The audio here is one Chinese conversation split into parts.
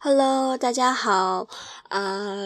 Hello，大家好，啊，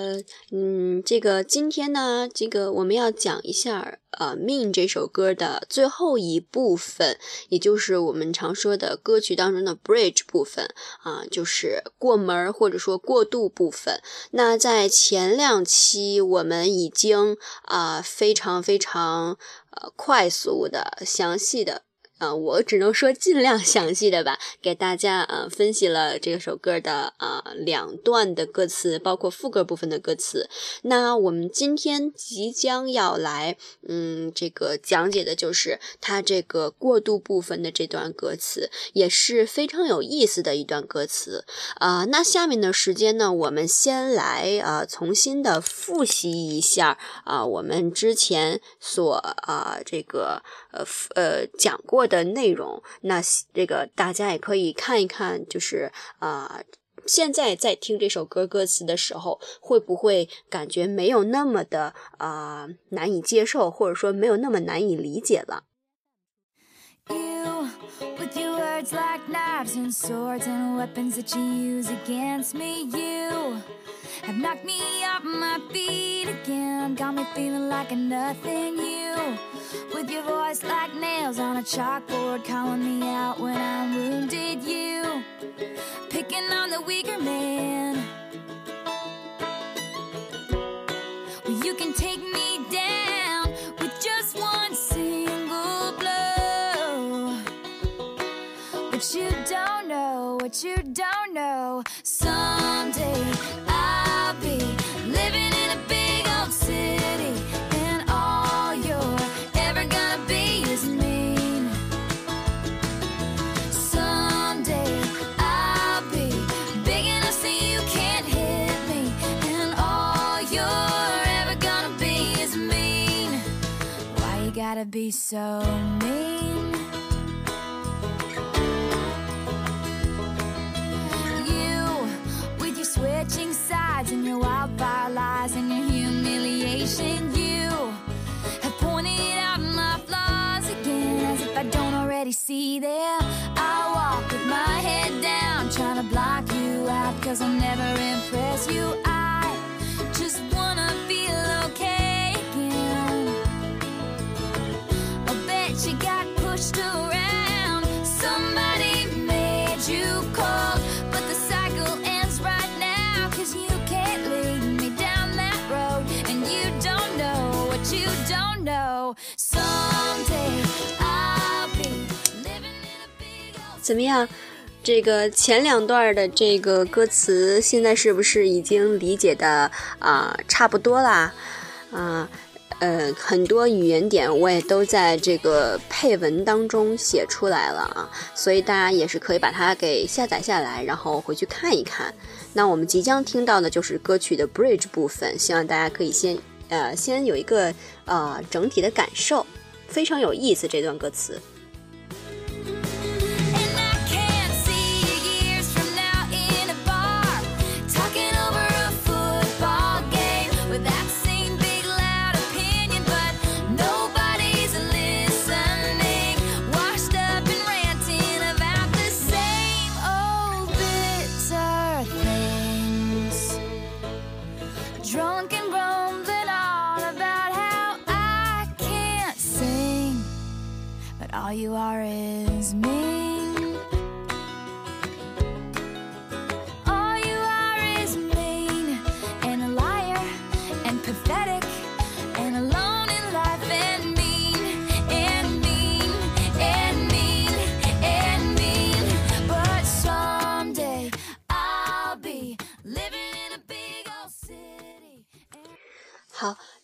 嗯，这个今天呢，这个我们要讲一下呃《Mean》这首歌的最后一部分，也就是我们常说的歌曲当中的 Bridge 部分啊，就是过门或者说过渡部分。那在前两期我们已经啊非常非常呃快速的详细的。啊，我只能说尽量详细的吧，给大家呃分析了这首歌的啊两段的歌词，包括副歌部分的歌词。那我们今天即将要来嗯这个讲解的就是它这个过渡部分的这段歌词，也是非常有意思的一段歌词啊。那下面的时间呢，我们先来啊重新的复习一下啊我们之前所啊这个呃呃讲过的。内容，那这个大家也可以看一看，就是啊，现在在听这首歌歌词的时候，会不会感觉没有那么的啊难以接受，或者说没有那么难以理解了？have knocked me off my feet again. Got me feeling like a nothing. You, with your voice like nails on a chalkboard, calling me out when I'm wounded. You, picking on the weaker man. you don't know. Someday I'll be living in a big old city, and all you're ever gonna be is mean. Someday I'll be big enough so you can't hit me, and all you're ever gonna be is mean. Why you gotta be so mean? Your wildfire lies and your humiliation, you have pointed out my flaws again as if I don't already see them. I walk with my head down, trying to block you out, cause I'll never impress you. I just wanna feel okay. pushed 怎么样？这个前两段的这个歌词，现在是不是已经理解的啊、差不多啦？啊、呃，很多语言点我也都在这个配文当中写出来了啊，所以大家也是可以把它给下载下来，然后回去看一看。那我们即将听到的就是歌曲的 bridge 部分，希望大家可以先呃先有一个呃整体的感受，非常有意思这段歌词。All you are is mean.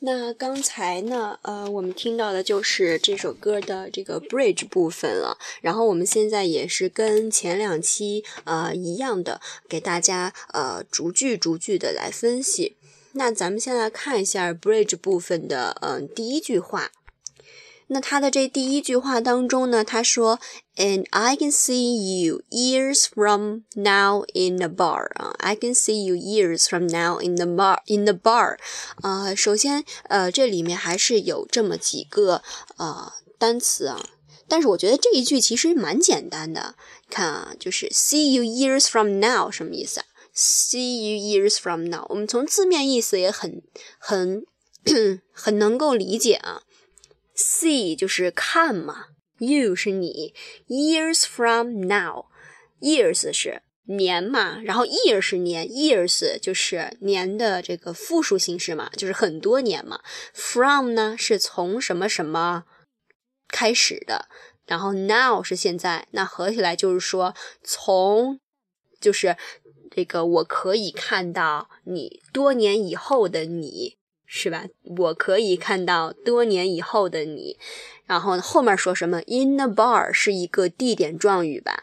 那刚才呢，呃，我们听到的就是这首歌的这个 bridge 部分了。然后我们现在也是跟前两期呃一样的，给大家呃逐句逐句的来分析。那咱们先来看一下 bridge 部分的嗯、呃、第一句话。那他的这第一句话当中呢，他说，And I can see you years from now in the bar 啊，I can see you years from now in the bar in the bar 啊，首先呃这里面还是有这么几个呃单词啊，但是我觉得这一句其实蛮简单的，看啊，就是 see you years from now 什么意思啊？See you years from now。我们从字面意思也很很很能够理解啊。See 就是看嘛，you 是你，years from now，years 是年嘛，然后 year 是年，years 就是年的这个复数形式嘛，就是很多年嘛。From 呢是从什么什么开始的，然后 now 是现在，那合起来就是说从就是这个我可以看到你多年以后的你是吧？我可以看到多年以后的你，然后后面说什么？In the bar 是一个地点状语吧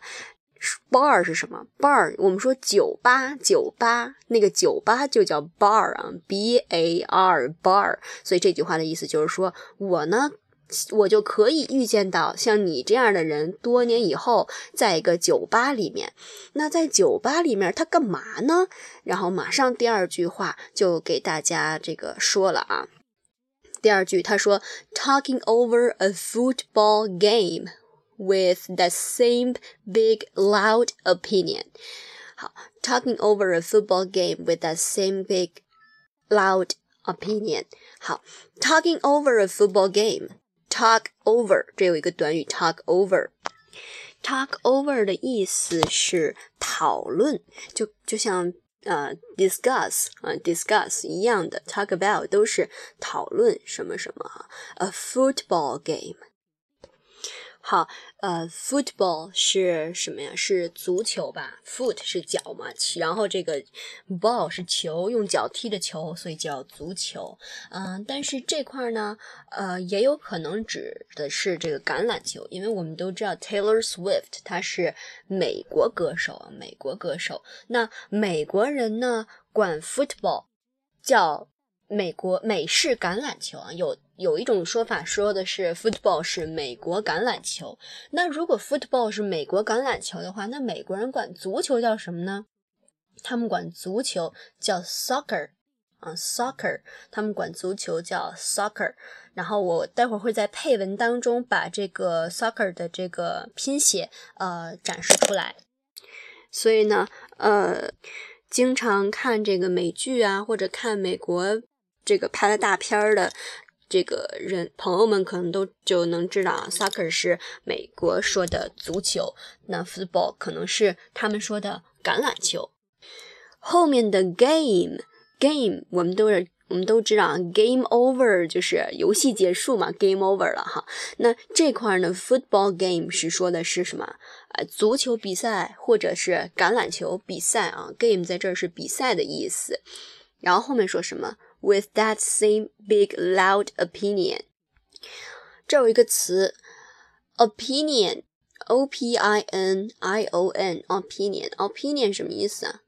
？bar 是什么？bar 我们说酒吧，酒吧那个酒吧就叫 bar 啊，b a r bar。所以这句话的意思就是说，我呢，我就可以预见到像你这样的人，多年以后在一个酒吧里面。那在酒吧里面他干嘛呢？然后马上第二句话就给大家这个说了啊。第二句他说，talking over a football game。with the same big loud opinion. 好，talking over a football game with that same big loud opinion. 好，talking over a football game. Talk over 这有一个短语 talk over。talk over 的意思是讨论，就就像呃 discuss 啊、discuss 一样的，talk about 都是讨论什么什么。A football game 好，呃，football 是什么呀？是足球吧？foot 是脚嘛，然后这个 ball 是球，用脚踢的球，所以叫足球。嗯，但是这块呢，呃，也有可能指的是这个橄榄球，因为我们都知道 Taylor Swift 他是美国歌手啊，美国歌手。那美国人呢，管 football 叫。美国美式橄榄球啊，有有一种说法说的是 football 是美国橄榄球。那如果 football 是美国橄榄球的话，那美国人管足球叫什么呢？他们管足球叫 soccer 啊，soccer。他们管足球叫 soccer。然后我待会儿会在配文当中把这个 soccer 的这个拼写呃展示出来。所以呢，呃，经常看这个美剧啊，或者看美国。这个拍了大片儿的这个人朋友们可能都就能知道啊，soccer 是美国说的足球，那 football 可能是他们说的橄榄球。后面的 game，game 我们都是我们都知道，game over 就是游戏结束嘛，game over 了哈。那这块呢，football game 是说的是什么？呃，足球比赛或者是橄榄球比赛啊，game 在这儿是比赛的意思。然后后面说什么？with that same big loud opinion。这有一个词，opinion，o p i n i o n，opinion，opinion 什么意思啊？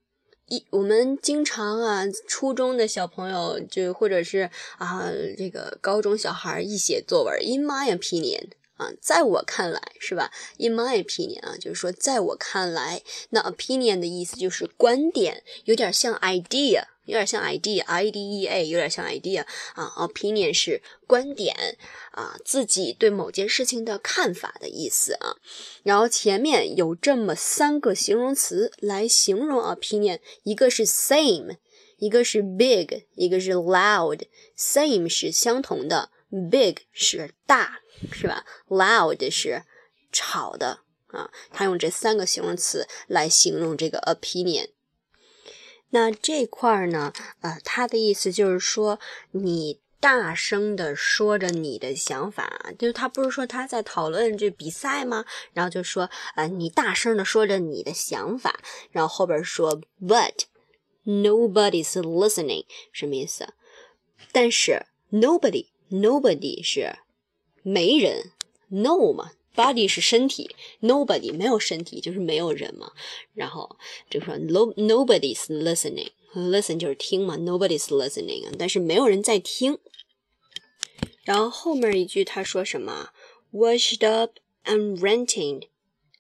一我们经常啊，初中的小朋友就或者是啊这个高中小孩一写作文，in my opinion。啊，在我看来是吧？In my opinion 啊，就是说在我看来，那 opinion 的意思就是观点，有点像 idea。有点像 idea，i d e a，有点像 idea 啊。opinion 是观点啊，自己对某件事情的看法的意思啊。然后前面有这么三个形容词来形容 opinion，一个是 same，一个是 big，一个是 loud。same 是相同的，big 是大，是吧？loud 是吵的啊。他用这三个形容词来形容这个 opinion。那这块儿呢？呃，他的意思就是说，你大声的说着你的想法，就是他不是说他在讨论这比赛吗？然后就说，呃，你大声的说着你的想法，然后后边说，but nobody's listening，什么意思？但是 nobody nobody 是没人，no 嘛。Body 是身体，nobody 没有身体就是没有人嘛。然后就说 no nobody's listening，listen 就是听嘛，nobody's listening，但是没有人在听。然后后面一句他说什么？Washed up and ranting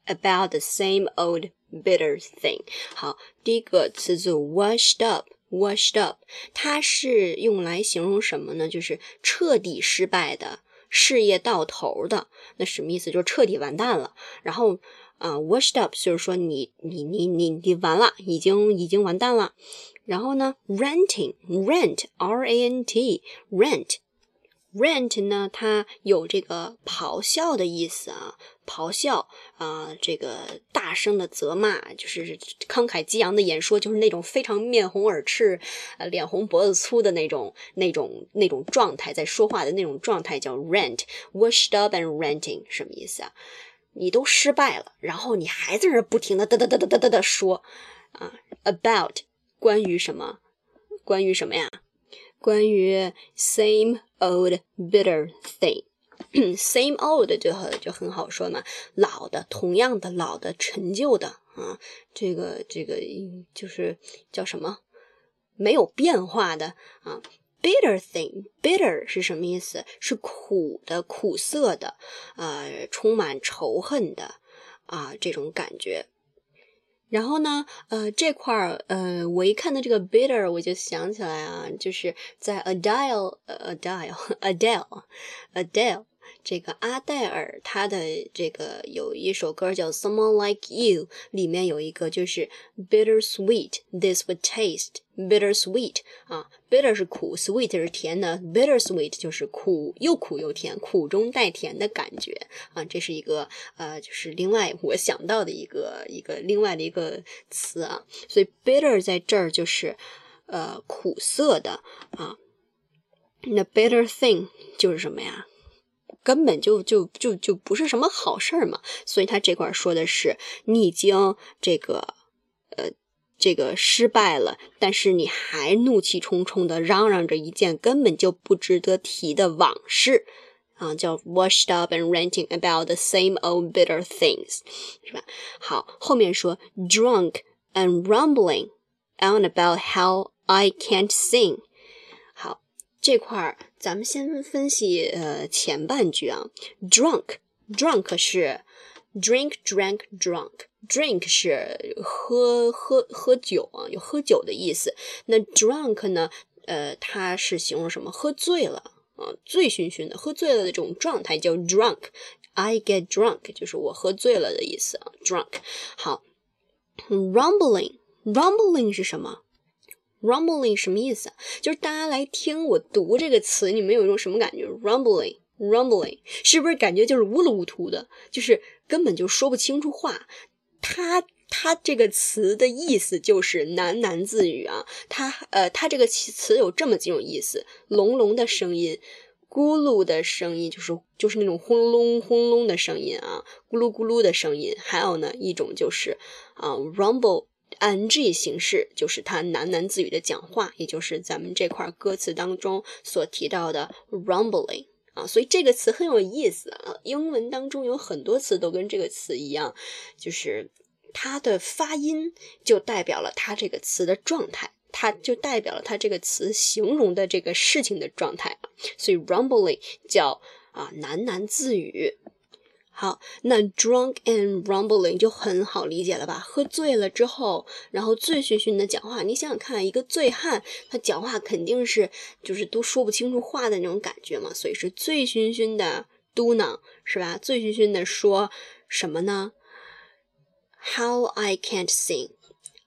about the same old bitter thing。好，第一个词组 washed up，washed up，它是用来形容什么呢？就是彻底失败的。 事业到头的那什么意思？就是彻底完蛋了。然后啊，washed up 就是说你你你你你完了，已经已经完蛋了。然后呢，renting rent r a n t rent rent 呢，它有这个咆哮的意思啊，咆哮啊、这个大声的责骂，就是慷慨激昂的演说，就是那种非常面红耳赤、呃脸红脖子粗的那种、那种、那种状态，在说话的那种状态叫 rent。washed up and ranting 什么意思啊？你都失败了，然后你还在那儿不停的哒哒哒哒哒哒哒说啊，about 关于什么？关于什么呀？关于 same old bitter thing。same old 就很就很好说嘛，老的，同样的，老的，陈旧的啊，这个这个就是叫什么？没有变化的啊。bitter thing，bitter 是什么意思？是苦的、苦涩的，呃，充满仇恨的啊，这种感觉。然后呢，呃，这块儿，呃，我一看到这个 bitter，我就想起来啊，就是在 Adele，呃，Adele，Adele，Adele。这个阿黛尔她的这个有一首歌叫《Someone Like You》，里面有一个就是 bitter sweet this would taste bitter sweet 啊，bitter 是苦，sweet 是甜的，bitter sweet 就是苦又苦又甜，苦中带甜的感觉啊，这是一个呃，就是另外我想到的一个一个另外的一个词啊，所以 bitter 在这儿就是呃苦涩的啊，那 bitter thing 就是什么呀？根本就就就就不是什么好事儿嘛，所以他这块说的是你已经这个呃这个失败了，但是你还怒气冲冲的嚷嚷着一件根本就不值得提的往事啊，叫 washed up and ranting about the same old bitter things，是吧？好，后面说 drunk and rumbling on about how I can't sing。这块儿咱们先分析呃前半句啊，drunk，drunk 是 drink drank drunk，drink 是喝喝喝酒啊，有喝酒的意思。那 drunk 呢，呃，它是形容什么？喝醉了啊，醉醺醺的，喝醉了的这种状态叫 drunk。I get drunk 就是我喝醉了的意思啊，drunk。好，rumbling，rumbling 是什么？rumbling 什么意思？就是大家来听我读这个词，你们有一种什么感觉？rumbling，rumbling 是不是感觉就是乌噜乌涂的，就是根本就说不清楚话？它它这个词的意思就是喃喃自语啊。它呃，它这个词有这么几种意思：隆隆的声音，咕噜的声音，就是就是那种轰隆轰隆的声音啊，咕噜咕噜的声音。还有呢，一种就是啊，rumble。Ing 形式就是他喃喃自语的讲话，也就是咱们这块歌词当中所提到的 rumbling 啊，所以这个词很有意思啊。英文当中有很多词都跟这个词一样，就是它的发音就代表了它这个词的状态，它就代表了它这个词形容的这个事情的状态所以 rumbling 叫啊喃喃自语。好，那 drunk and rumbling 就很好理解了吧？喝醉了之后，然后醉醺醺的讲话。你想想看，一个醉汉，他讲话肯定是就是都说不清楚话的那种感觉嘛，所以是醉醺醺的嘟囔，是吧？醉醺醺的说什么呢？How I can't sing,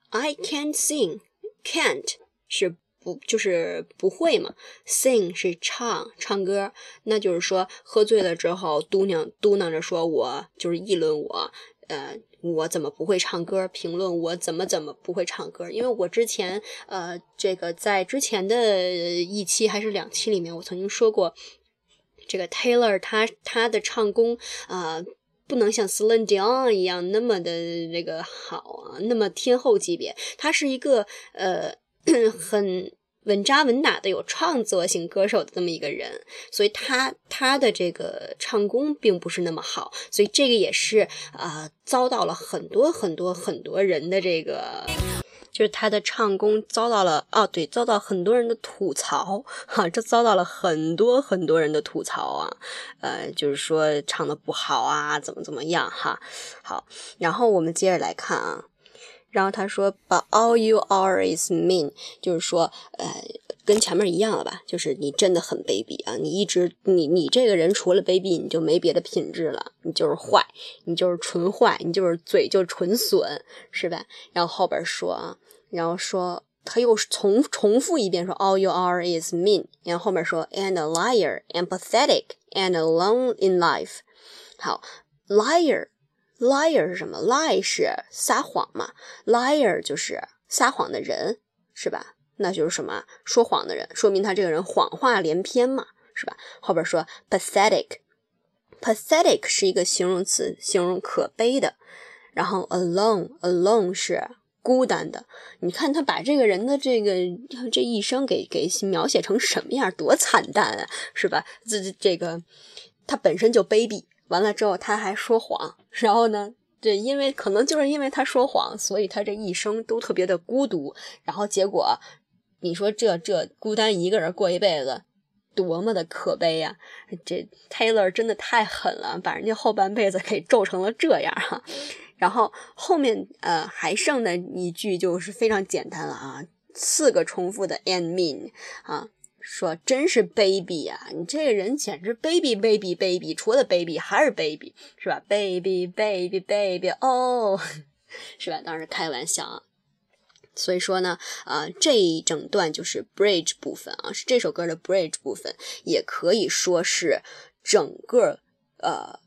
I can't sing, can't 是。不就是不会嘛？Sing 是唱唱歌，那就是说喝醉了之后嘟囔嘟囔着说，我就是议论我，呃，我怎么不会唱歌？评论我怎么怎么不会唱歌？因为我之前呃，这个在之前的一期还是两期里面，我曾经说过，这个 Taylor 他他的唱功啊，不能像 s l e n d i o n 一样那么的那个好啊，那么天后级别，他是一个呃。很稳扎稳打的有创作型歌手的这么一个人，所以他他的这个唱功并不是那么好，所以这个也是啊遭到了很多很多很多人的这个，就是他的唱功遭到了哦对，遭到很多人的吐槽哈，这遭到了很多很多人的吐槽啊，呃，就是说唱的不好啊，怎么怎么样哈，好，然后我们接着来看啊。然后他说，But all you are is mean，就是说，呃，跟前面一样了吧？就是你真的很卑鄙啊！你一直你你这个人除了卑鄙，你就没别的品质了，你就是坏，你就是纯坏，你就是嘴就纯损，是吧？然后后边说啊，然后说他又重重复一遍说 All you are is mean，然后后面说 and a liar and pathetic and alone in life。好，liar liar 是什么？lie 是撒谎嘛，liar 就是撒谎的人，是吧？那就是什么？说谎的人，说明他这个人谎话连篇嘛，是吧？后边说 pathetic，pathetic 是一个形容词，形容可悲的。然后 alone，alone 是孤单的。你看他把这个人的这个这一生给给描写成什么样，多惨淡啊，是吧？这这个他本身就卑鄙，完了之后他还说谎，然后呢？对，因为可能就是因为他说谎，所以他这一生都特别的孤独，然后结果。你说这这孤单一个人过一辈子，多么的可悲呀！这 Taylor 真的太狠了，把人家后半辈子给咒成了这样哈。然后后面呃还剩的一句就是非常简单了啊，四个重复的 and mean 啊，说真是 baby 呀！你这个人简直 baby baby baby，，除了 baby 还是 baby，，是吧？baby baby baby 哦，是吧？当然开玩笑啊。所以说呢，呃，这一整段就是 bridge 部分啊，是这首歌的 bridge 部分，也可以说是整个呃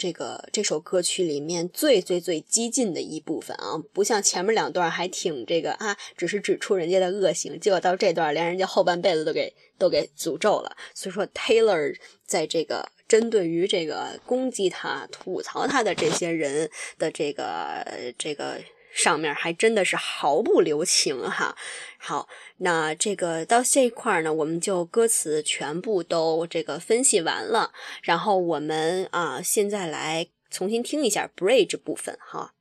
这个这首歌曲里面最最最激进的一部分啊，不像前面两段还挺这个啊，只是指出人家的恶行，结果到这段连人家后半辈子都给都给诅咒了。所以说 Taylor 在这个针对于这个攻击他、吐槽他的这些人的这个这个。上面还真的是毫不留情哈。好，那这个到这一块呢，我们就歌词全部都这个分析完了。然后我们啊，现在来重新听一下 bridge 部分哈。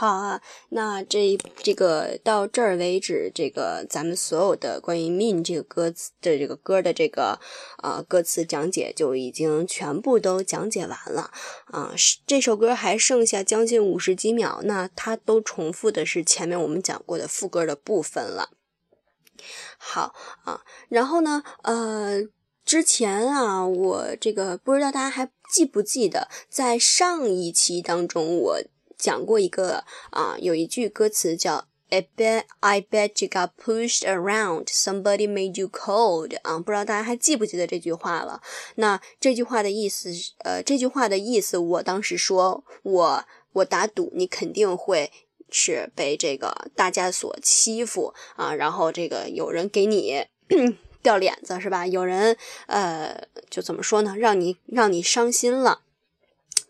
好啊，那这这个到这儿为止，这个咱们所有的关于 mean 这个歌词的这个歌的这个啊歌词讲解就已经全部都讲解完了啊。这首歌还剩下将近五十几秒，那它都重复的是前面我们讲过的副歌的部分了。好啊，然后呢，呃，之前啊，我这个不知道大家还记不记得，在上一期当中我。讲过一个啊，有一句歌词叫 "I bet I bet you got pushed around, somebody made you cold" 啊，不知道大家还记不记得这句话了？那这句话的意思，呃，这句话的意思，我当时说我我打赌你肯定会是被这个大家所欺负啊，然后这个有人给你掉脸子是吧？有人呃，就怎么说呢？让你让你伤心了。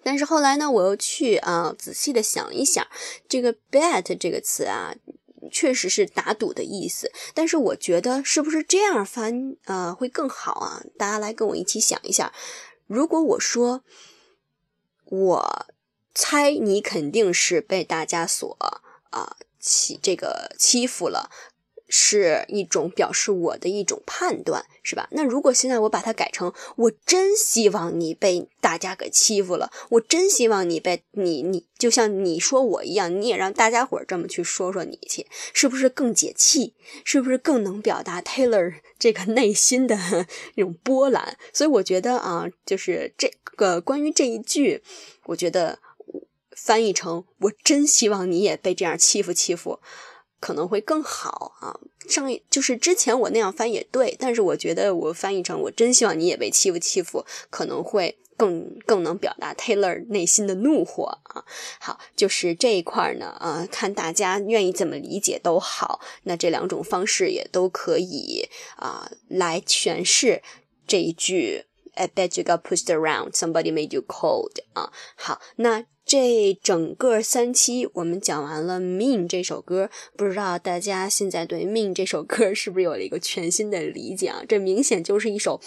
但是后来呢，我又去啊仔细的想一想，这个 bet 这个词啊，确实是打赌的意思。但是我觉得是不是这样翻呃会更好啊？大家来跟我一起想一下，如果我说，我猜你肯定是被大家所啊欺这个欺负了。是一种表示我的一种判断，是吧？那如果现在我把它改成，我真希望你被大家给欺负了，我真希望你被你你就像你说我一样，你也让大家伙这么去说说你去，是不是更解气？是不是更能表达 Taylor 这个内心的 那种波澜？所以我觉得啊，就是这个关于这一句，我觉得翻译成我真希望你也被这样欺负欺负。可能会更好啊！上一就是之前我那样翻也对，但是我觉得我翻译成“我真希望你也被欺负欺负”，可能会更更能表达 Taylor 内心的怒火啊。好，就是这一块呢，啊，看大家愿意怎么理解都好。那这两种方式也都可以啊，来诠释这一句 "I bet you got pushed around, somebody made you cold" 啊。好，那这整个三期我们讲完了《命》这首歌，不知道大家现在对《命》这首歌是不是有了一个全新的理解啊？这明显就是一首。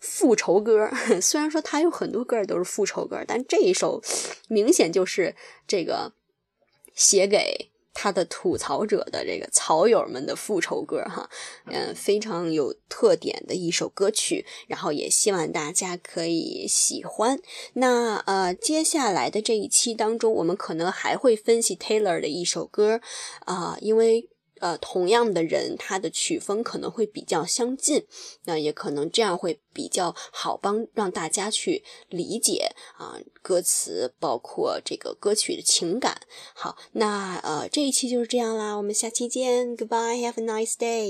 复仇歌，虽然说他有很多歌都是复仇歌，但这一首明显就是这个写给他的吐槽者的这个草友们的复仇歌哈，嗯，非常有特点的一首歌曲，然后也希望大家可以喜欢。那呃，接下来的这一期当中，我们可能还会分析 Taylor 的一首歌啊，因为。呃，同样的人，他的曲风可能会比较相近，那也可能这样会比较好帮让大家去理解啊歌词，包括这个歌曲的情感。好，那呃这一期就是这样啦，我们下期见，Goodbye，Have a nice day。